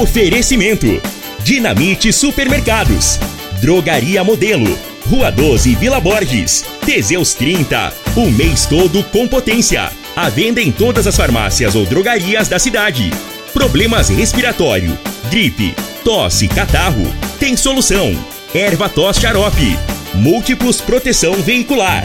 Oferecimento: Dinamite Supermercados, Drogaria Modelo, Rua 12 Vila Borges, Teseus 30, o mês todo com potência. A venda em todas as farmácias ou drogarias da cidade. Problemas respiratório, gripe, tosse, catarro, tem solução. Erva tos xarope, múltiplos proteção veicular.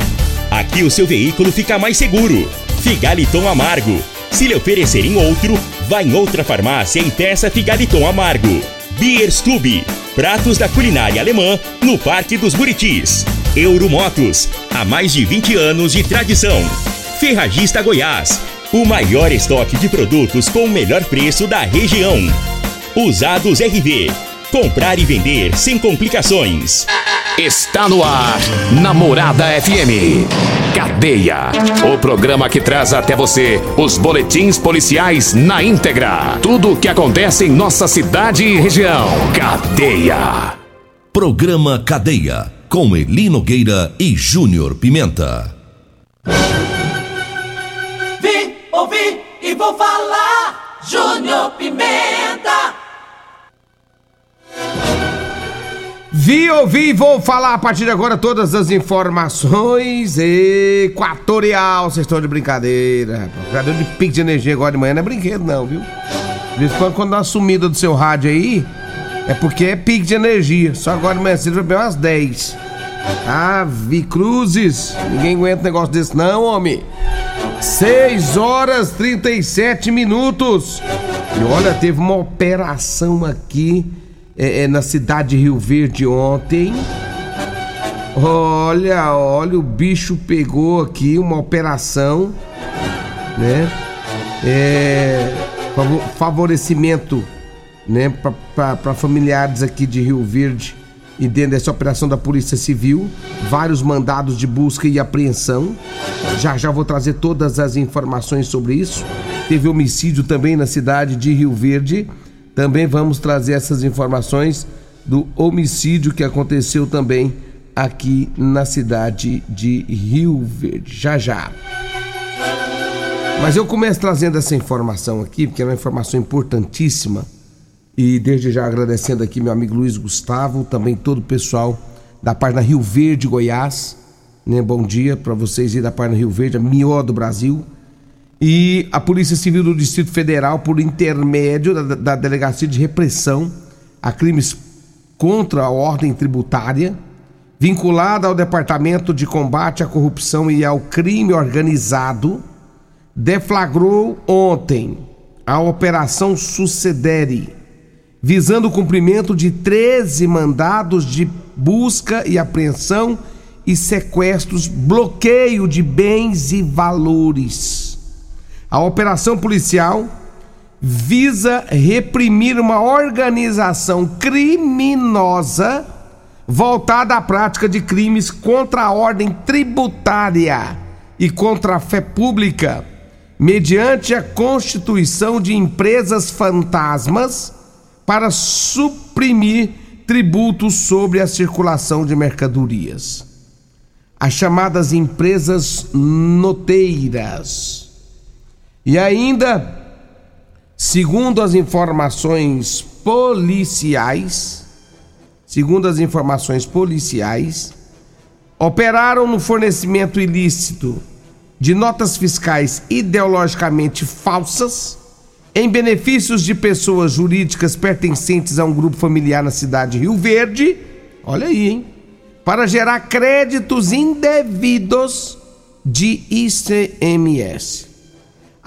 Aqui o seu veículo fica mais seguro. Figaliton amargo. Se lhe oferecerem outro, vá em outra farmácia e peça Figaliton amargo. Bierstube, pratos da culinária alemã no Parque dos Buritis. Euromotos, há mais de 20 anos de tradição. Ferragista Goiás, o maior estoque de produtos com o melhor preço da região. Usados RV, comprar e vender sem complicações. Está no ar, Namorada FM. Cadeia. O programa que traz até você os boletins policiais na íntegra. Tudo o que acontece em nossa cidade e região. Cadeia. Programa Cadeia. Com Eli Nogueira e Júnior Pimenta. Vi, ouvi e vou falar. Júnior Pimenta. Vi, ouvi vou falar a partir de agora todas as informações equatorial. Vocês estão de brincadeira. Cadê de pico de energia agora de manhã não é brinquedo, não, viu? De vez em quando, quando dá uma sumida do seu rádio aí, é porque é pico de energia. Só agora de manhã cedo vai bem umas 10. Ah, Vi Cruzes. Ninguém aguenta negócio desse, não, homem. 6 horas 37 minutos. E olha, teve uma operação aqui é, é, na cidade de Rio Verde ontem. Olha, olha, o bicho pegou aqui uma operação, né? É, favor- favorecimento, né, para familiares aqui de Rio Verde e dentro dessa operação da Polícia Civil, vários mandados de busca e apreensão. Já já vou trazer todas as informações sobre isso. Teve homicídio também na cidade de Rio Verde. Também vamos trazer essas informações do homicídio que aconteceu também aqui na cidade de Rio Verde. Já já. Mas eu começo trazendo essa informação aqui, porque é uma informação importantíssima. E desde já agradecendo aqui meu amigo Luiz Gustavo, também todo o pessoal da página Rio Verde, Goiás. Né? Bom dia para vocês aí da página Rio Verde, a melhor do Brasil. E a Polícia Civil do Distrito Federal, por intermédio da, da Delegacia de Repressão a Crimes contra a Ordem Tributária, vinculada ao Departamento de Combate à Corrupção e ao Crime Organizado, deflagrou ontem a Operação Sucedere, visando o cumprimento de 13 mandados de busca e apreensão e sequestros, bloqueio de bens e valores. A operação policial visa reprimir uma organização criminosa voltada à prática de crimes contra a ordem tributária e contra a fé pública, mediante a constituição de empresas fantasmas para suprimir tributos sobre a circulação de mercadorias. As chamadas empresas noteiras. E ainda, segundo as informações policiais, segundo as informações policiais, operaram no fornecimento ilícito de notas fiscais ideologicamente falsas em benefícios de pessoas jurídicas pertencentes a um grupo familiar na cidade de Rio Verde. Olha aí, hein? Para gerar créditos indevidos de ICMS.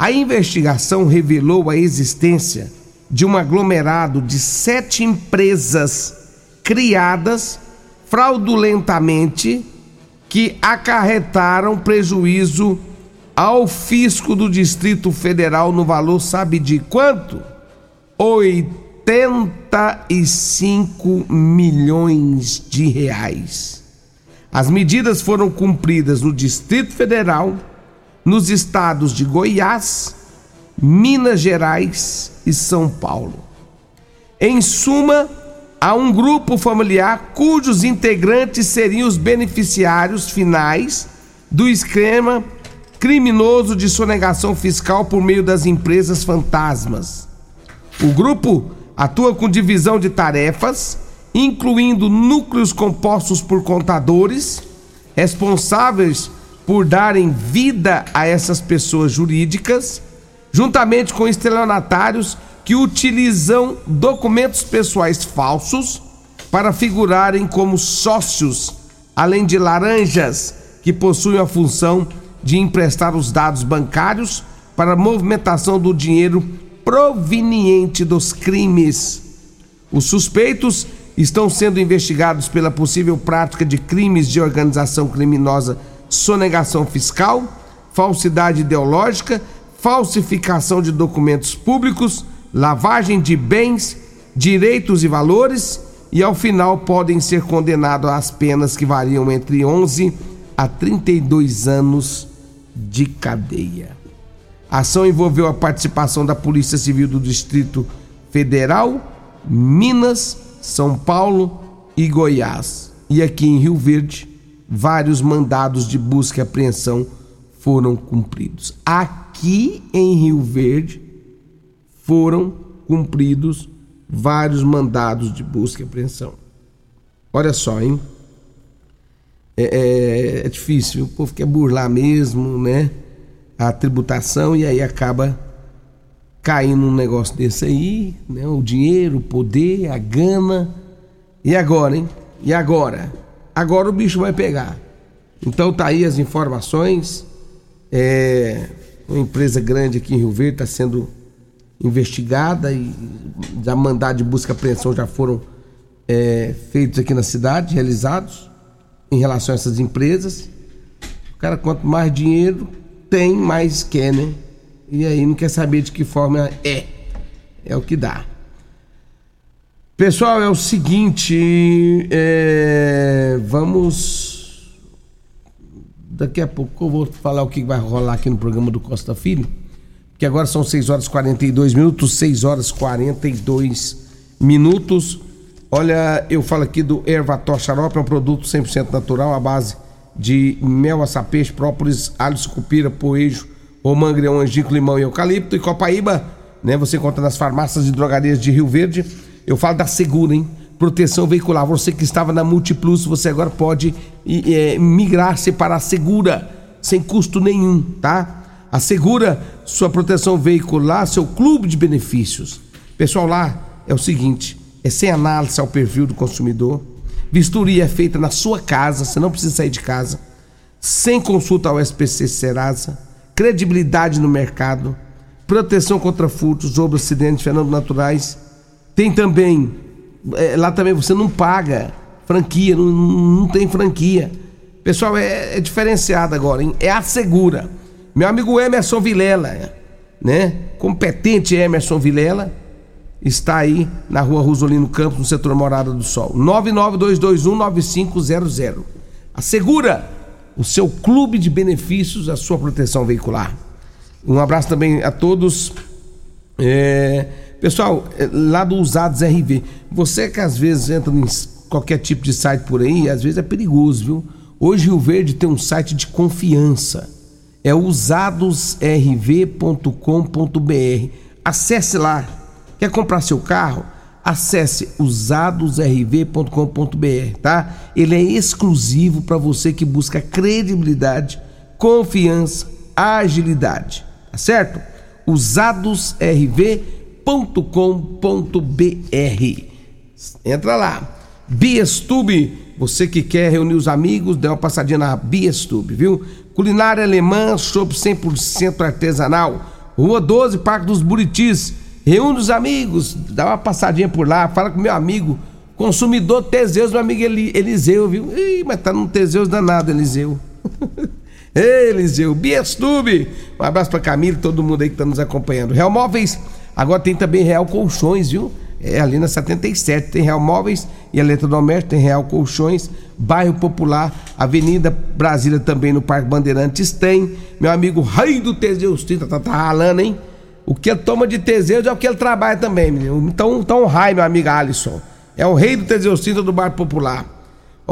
A investigação revelou a existência de um aglomerado de sete empresas criadas fraudulentamente que acarretaram prejuízo ao fisco do Distrito Federal no valor, sabe de quanto? 85 milhões de reais. As medidas foram cumpridas no Distrito Federal, nos estados de Goiás, Minas Gerais e São Paulo. Em suma, há um grupo familiar cujos integrantes seriam os beneficiários finais do esquema criminoso de sonegação fiscal por meio das empresas fantasmas. O grupo Atua com divisão de tarefas, incluindo núcleos compostos por contadores, responsáveis por darem vida a essas pessoas jurídicas, juntamente com estelionatários que utilizam documentos pessoais falsos para figurarem como sócios, além de laranjas que possuem a função de emprestar os dados bancários para movimentação do dinheiro proveniente dos crimes. Os suspeitos estão sendo investigados pela possível prática de crimes de organização criminosa, sonegação fiscal, falsidade ideológica, falsificação de documentos públicos, lavagem de bens, direitos e valores e ao final podem ser condenados às penas que variam entre 11 a 32 anos de cadeia. A ação envolveu a participação da Polícia Civil do Distrito Federal, Minas, São Paulo e Goiás. E aqui em Rio Verde, vários mandados de busca e apreensão foram cumpridos. Aqui em Rio Verde foram cumpridos vários mandados de busca e apreensão. Olha só, hein? É, é, é, difícil, o povo quer burlar mesmo, né? A tributação e aí acaba caindo num negócio desse aí, né? O dinheiro, o poder, a gana. E agora, hein? E agora? Agora o bicho vai pegar. Então tá aí as informações. É, uma empresa grande aqui em Rio Verde está sendo investigada e já mandados de busca e apreensão já foram é, feitos aqui na cidade, realizados em relação a essas empresas. O cara, quanto mais dinheiro tem, mais quer, né? E aí não quer saber de que forma é. É o que dá. Pessoal, é o seguinte, é, vamos. Daqui a pouco eu vou falar o que vai rolar aqui no programa do Costa Filho que agora são 6 horas 42 minutos, 6 horas 42 minutos. Olha, eu falo aqui do Ervator Xarope, é um produto 100% natural, à base de mel, açapeixe, própolis, alho, sucupira, poejo, romã, angico, limão e eucalipto. E Copaíba, né, você encontra nas farmácias e drogarias de Rio Verde. Eu falo da Segura, hein? Proteção veicular. Você que estava na Multiplus, você agora pode é, migrar-se para a Segura, sem custo nenhum, tá? Assegura sua proteção veicular, seu clube de benefícios. Pessoal, lá é o seguinte: é sem análise ao perfil do consumidor. Vistoria é feita na sua casa, você não precisa sair de casa. Sem consulta ao SPC Serasa. Credibilidade no mercado. Proteção contra furtos, roubos, acidentes, fenômenos naturais. Tem também, é, lá também você não paga franquia, não, não tem franquia. Pessoal, é, é diferenciado agora, hein? É a segura. Meu amigo Emerson Vilela, né? Competente Emerson Vilela, está aí na rua Rosolino Campos, no setor Morada do Sol. 992219500. Assegura o seu clube de benefícios, a sua proteção veicular. Um abraço também a todos. É... Pessoal, é, lá do Usados RV, você que às vezes entra em qualquer tipo de site por aí, às vezes é perigoso, viu? Hoje o Verde tem um site de confiança é usadosrv.com.br. Acesse lá. Quer comprar seu carro? Acesse usadosrv.com.br, tá? Ele é exclusivo para você que busca credibilidade, confiança, agilidade, tá certo? usadosrv.com.br. Entra lá. Biestube, você que quer reunir os amigos, dê uma passadinha na Biestube, viu? Culinária alemã, chopp 100% artesanal. Rua 12, Parque dos Buritis. Reúne os amigos, dá uma passadinha por lá, fala com meu amigo, consumidor Teseus, meu amigo Eliseu, viu? Ih, mas tá num Teseus danado, Eliseu. Ei, Eliseu, Biestube. Um abraço pra Camila e todo mundo aí que tá nos acompanhando. Real Móveis, agora tem também Real Colchões, viu? É ali na 77, tem Real Móveis e Eletrodoméstico, tem Real Colchões, Bairro Popular, Avenida Brasília também no Parque Bandeirantes tem. Meu amigo Rei do Teseus 30 tá, tá ralando, hein? O que ele toma de Teseus é o que ele trabalha também, menino. Então, então Rai, meu amigo Alisson. É o rei do Teseus 30 do Bairro Popular.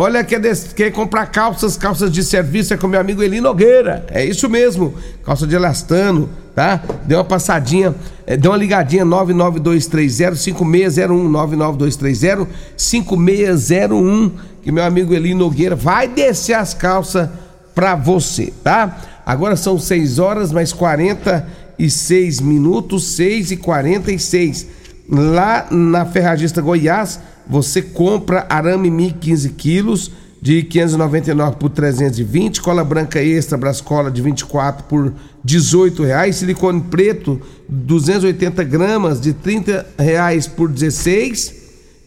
Olha, quer, des... quer comprar calças, calças de serviço é com meu amigo Eli Nogueira. É isso mesmo. Calça de elastano, tá? Dê uma passadinha, é, dê uma ligadinha 992305601, 992305601, que meu amigo Eli Nogueira vai descer as calças pra você, tá? Agora são 6 horas mais 46 minutos, 6 e 46. Lá na Ferragista Goiás, você compra arame Mi 15 quilos de 599 por 320, cola branca extra Brascola de 24 por 18 reais, silicone preto 280 gramas de 30 reais por 16.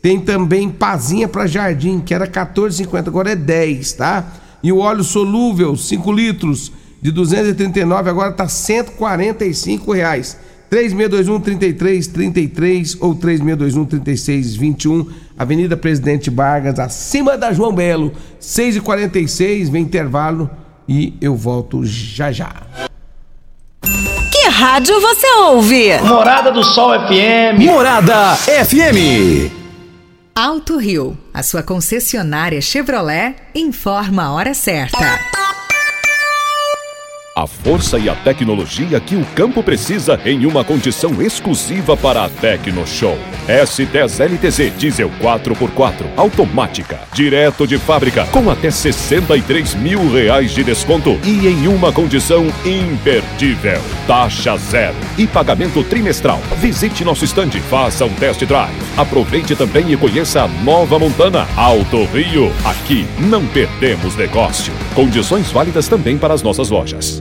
Tem também pazinha para jardim que era 14,50 agora é 10, tá? E o óleo solúvel 5 litros de 239 agora tá 145 reais. 3621 3333 ou 3621 3621, Avenida Presidente Vargas, acima da João Belo, 6h46, vem intervalo e eu volto já já. Que rádio você ouve? Morada do Sol FM. Morada FM. Alto Rio, a sua concessionária Chevrolet, informa a hora certa. A força e a tecnologia que o campo precisa em uma condição exclusiva para a Tecno Show. S10LTZ Diesel 4x4, automática, direto de fábrica, com até 63 mil reais de desconto e em uma condição imperdível. Taxa zero e pagamento trimestral. Visite nosso estande, faça um test drive. Aproveite também e conheça a nova Montana Alto Rio. Aqui não perdemos negócio. Condições válidas também para as nossas lojas.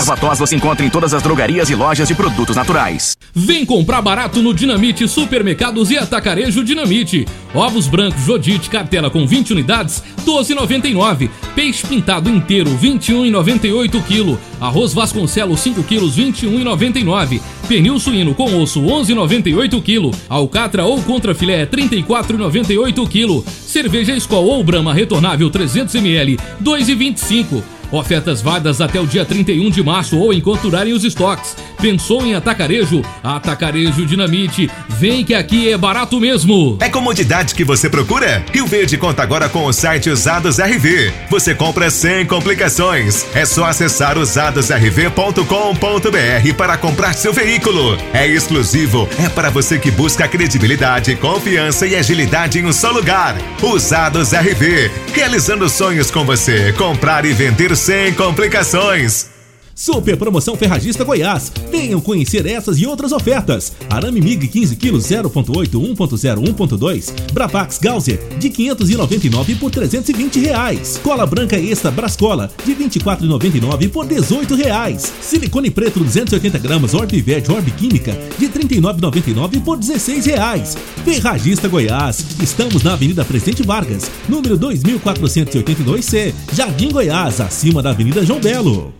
Erva tos você encontra em todas as drogarias e lojas de produtos naturais. Vem comprar barato no Dinamite Supermercados e Atacarejo Dinamite. Ovos brancos Jodite cartela com 20 unidades, 12,99. Peixe pintado inteiro, 21,98 kg. Arroz Vasconcelos 5 kg, 21,99. Pernil suíno com osso, 11,98 kg. Alcatra ou contra filé, 34,98 kg. Cerveja Skol ou Brahma retornável 300 ml, 2,25. Ofertas válidas até o dia 31 de março ou enquanto durarem os estoques. Pensou em atacarejo? Atacarejo Dinamite. Vem que aqui é barato mesmo. É comodidade que você procura? Rio Verde conta agora com o site Usados RV. Você compra sem complicações. É só acessar usadosrv.com.br para comprar seu veículo. É exclusivo, é para você que busca credibilidade, confiança e agilidade em um só lugar. Usados RV, realizando sonhos com você. Comprar e vender sem complicações. Super promoção Ferragista Goiás. Venham conhecer essas e outras ofertas. Arame MIG 15 kg 0.8 1.0 1.2. Brapax Gauser de 599 por 320 reais. Cola branca extra Brascola de 24,99 por 18 reais. Silicone preto 280 gramas Orbivert Orb Química de 39,99 por 16 reais. Ferragista Goiás. Estamos na Avenida Presidente Vargas, número 2482C, Jardim Goiás, acima da Avenida João Belo.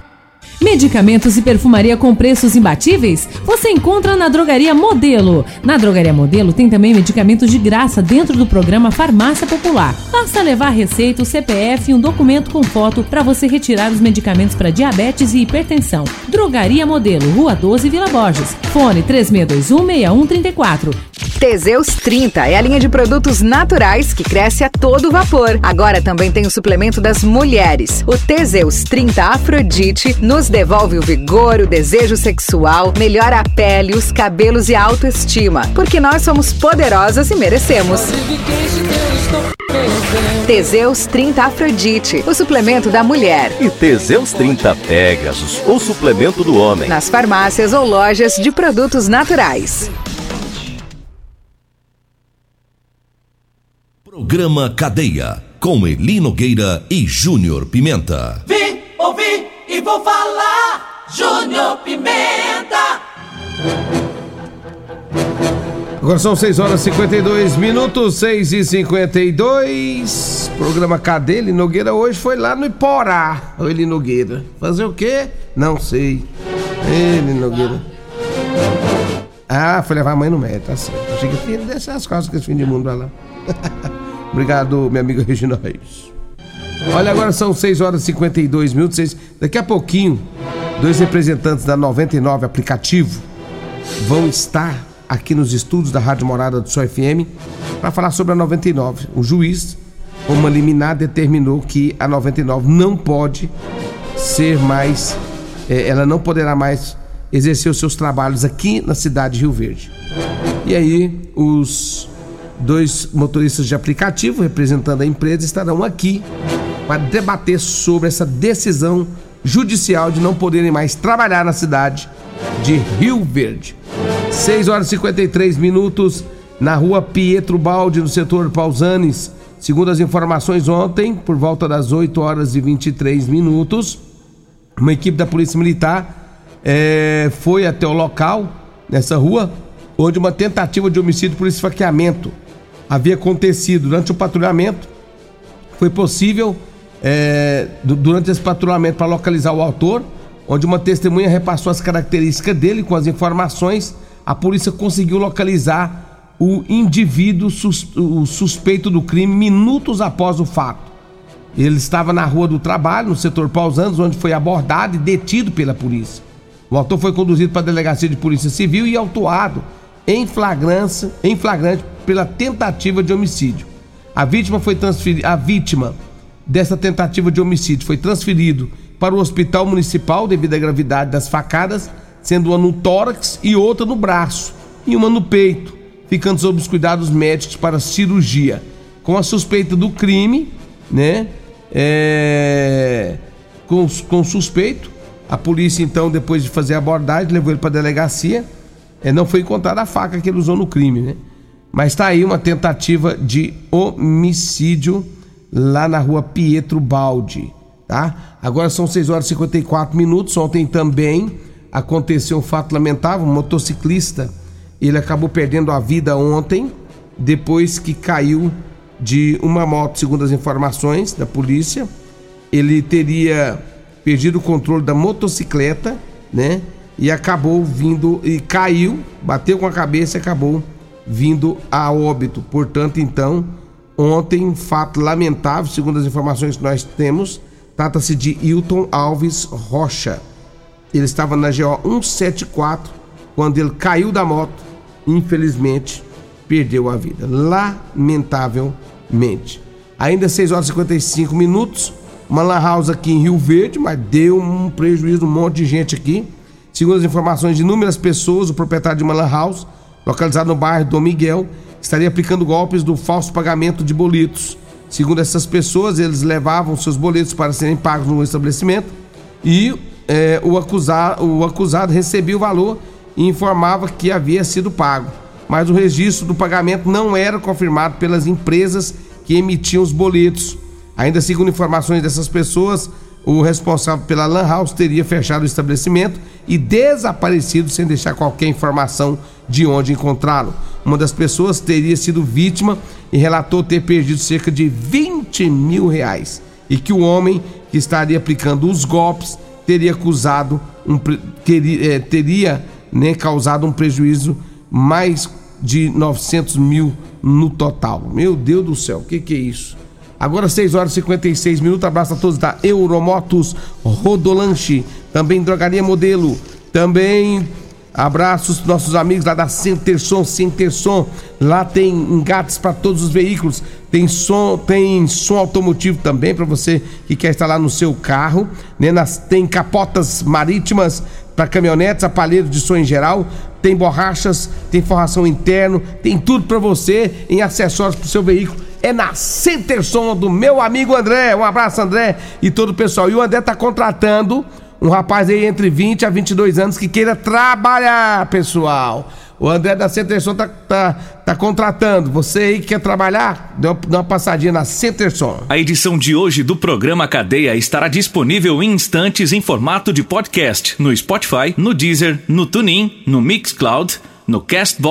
Medicamentos e perfumaria com preços imbatíveis? Você encontra na Drogaria Modelo. Na Drogaria Modelo tem também medicamentos de graça dentro do programa Farmácia Popular. Basta levar receita, CPF e um documento com foto para você retirar os medicamentos para diabetes e hipertensão. Drogaria Modelo, Rua 12, Vila Borges. Fone 3621 6134. Teseus 30 é a linha de produtos naturais que cresce a todo vapor. Agora também tem o suplemento das mulheres. O Teseus 30 Afrodite nos devolve o vigor, o desejo sexual, melhora a pele, os cabelos e a autoestima. Porque nós somos poderosas e merecemos. Teseus 30 Afrodite, o suplemento da mulher. E Teseus 30 Pegasus, o suplemento do homem. Nas farmácias ou lojas de produtos naturais. Programa Cadeia, com Eli Nogueira e Júnior Pimenta. Ouvi e vou falar, Júnior Pimenta. Agora são 6 horas e 52 minutos, 6 e 52. Programa Cadeia, Eli Nogueira hoje foi lá no Iporá. O Eli Nogueira. Fazer o quê? Não sei. Eli Nogueira. Ah, foi levar a mãe no médico, tá certo. Achei que filho dessas coisas que esse fim de mundo vai lá. Obrigado, minha amiga Regina Reis. Olha, agora são 6 horas e 52 minutos. 6... Daqui a pouquinho, dois representantes da 99 aplicativo vão estar aqui nos estúdios da Rádio Morada do Sol FM para falar sobre a 99. O juiz, uma liminar, determinou que a 99 não pode ser mais, eh, ela não poderá mais exercer os seus trabalhos aqui na cidade de Rio Verde. E aí, os dois motoristas de aplicativo representando a empresa estarão aqui para debater sobre essa decisão judicial de não poderem mais trabalhar na cidade de Rio Verde. 6 horas e 53 minutos na rua Pietro Baldi, no setor Pausanes. Segundo as informações ontem, por volta das 8 horas e 23 minutos, uma equipe da Polícia Militar é, foi até o local, nessa rua, onde uma tentativa de homicídio por esfaqueamento havia acontecido durante o patrulhamento. Foi possível, é, durante esse patrulhamento, para localizar o autor, onde uma testemunha repassou as características dele com as informações, a polícia conseguiu localizar o indivíduo sus, o suspeito do crime minutos após o fato. Ele estava na rua do trabalho, no setor Pausanos, onde foi abordado e detido pela polícia. O autor foi conduzido para a delegacia de polícia civil e autuado em flagrância, em flagrante pela tentativa de homicídio. A vítima foi transferida, a vítima dessa tentativa de homicídio foi transferido para o hospital municipal devido à gravidade das facadas, sendo uma no tórax e outra no braço e uma no peito, ficando sob os cuidados médicos para cirurgia. Com a suspeita do crime, né? É, com, com suspeito, a polícia então, depois de fazer a abordagem, levou ele para a delegacia. É, não foi encontrada a faca que ele usou no crime, né? Mas está aí uma tentativa de homicídio lá na rua Pietro Baldi, tá? Agora são 6 horas e 54 minutos. Ontem também aconteceu um fato lamentável, um motociclista, ele acabou perdendo a vida ontem depois que caiu de uma moto, segundo as informações da polícia. Ele teria perdido o controle da motocicleta, né? E acabou vindo e caiu, bateu com a cabeça e acabou vindo a óbito. Portanto, então, ontem, um fato lamentável, segundo as informações que nós temos, trata-se de Hilton Alves Rocha. Ele estava na GO 174 quando ele caiu da moto, infelizmente perdeu a vida. Lamentavelmente. Ainda 6 horas e 55 minutos, uma lan house aqui em Rio Verde, mas deu um prejuízo um monte de gente aqui. Segundo as informações de inúmeras pessoas, o proprietário de uma lan house localizado no bairro Dom Miguel, estaria aplicando golpes do falso pagamento de boletos. Segundo essas pessoas, eles levavam seus boletos para serem pagos no estabelecimento e é, o, acusado, o acusado recebia o valor e informava que havia sido pago. Mas o registro do pagamento não era confirmado pelas empresas que emitiam os boletos. Ainda segundo informações dessas pessoas, o responsável pela Lan House teria fechado o estabelecimento e desaparecido sem deixar qualquer informação de onde encontrá-lo. Uma das pessoas teria sido vítima e relatou ter perdido cerca de 20 mil reais e que o homem que estaria aplicando os golpes teria acusado um, teria, é, teria né, causado um prejuízo mais de 900 mil no total. Meu Deus do céu, o que, que é isso? Agora 6 horas e 56 minutos. Abraço a todos da Euromotos Rodolanche, também Drogaria Modelo, também abraços nossos amigos lá da Centerson, Centerson. Lá tem engates para todos os veículos. Tem som, tem som automotivo também para você que quer instalar no seu carro, né? Tem capotas marítimas para caminhonetes, aparelhos de som em geral, tem borrachas, tem forração interno, tem tudo para você em acessórios para o seu veículo. É na Centerson do meu amigo André. Um abraço, André, e todo o pessoal. E o André tá contratando um rapaz aí entre 20 a 22 anos que queira trabalhar, pessoal. O André da Centerson tá, tá, tá contratando. Você aí que quer trabalhar, dá uma, passadinha na Centerson. A edição de hoje do programa Cadeia estará disponível em instantes em formato de podcast no Spotify, no Deezer, no TuneIn, no Mixcloud, no Castbox